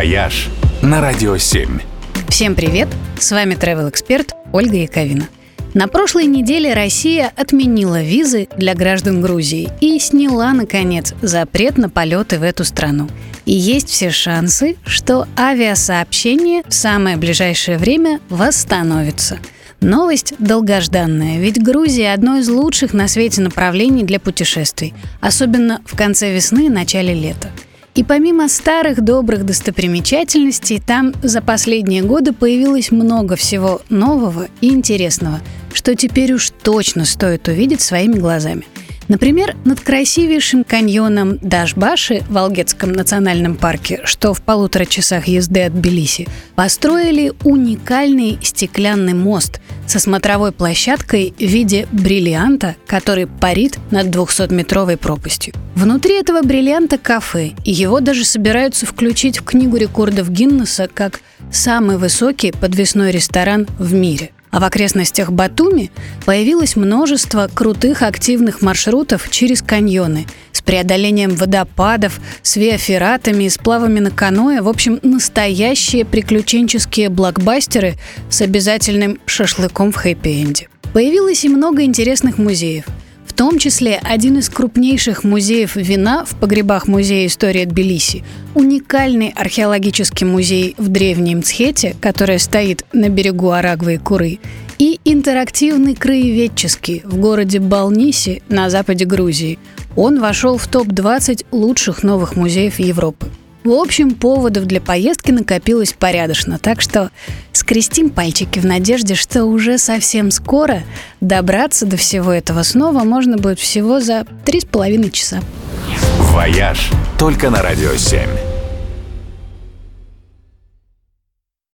«Вояж» на Радио 7. Всем привет! С вами travel эксперт Ольга Яковина. На прошлой неделе Россия отменила визы для граждан Грузии и сняла, наконец, запрет на полеты в эту страну. И есть все шансы, что авиасообщение в самое ближайшее время восстановится – Новость долгожданная, ведь Грузия – одно из лучших на свете направлений для путешествий, особенно в конце весны и начале лета. И помимо старых добрых достопримечательностей, там за последние годы появилось много всего нового и интересного, что теперь уж точно стоит увидеть своими глазами – Например, над красивейшим каньоном Дашбаши в Алгетском национальном парке, что в полутора часах езды от Тбилиси, построили уникальный стеклянный мост со смотровой площадкой в виде бриллианта, который парит над 200-метровой пропастью. Внутри этого бриллианта кафе, и его даже собираются включить в книгу рекордов Гиннесса как самый высокий подвесной ресторан в мире – а в окрестностях Батуми появилось множество крутых активных маршрутов через каньоны с преодолением водопадов, с виафератами и сплавами на каноэ. В общем, настоящие приключенческие блокбастеры с обязательным шашлыком в хэппи-энде. Появилось и много интересных музеев – том числе один из крупнейших музеев вина в погребах Музея истории Тбилиси, уникальный археологический музей в Древней Мцхете, который стоит на берегу Арагвы и Куры, и интерактивный краеведческий в городе Балниси на западе Грузии. Он вошел в топ-20 лучших новых музеев Европы. В общем, поводов для поездки накопилось порядочно, так что скрестим пальчики в надежде, что уже совсем скоро добраться до всего этого снова можно будет всего за три с половиной часа. «Вояж» только на «Радио 7».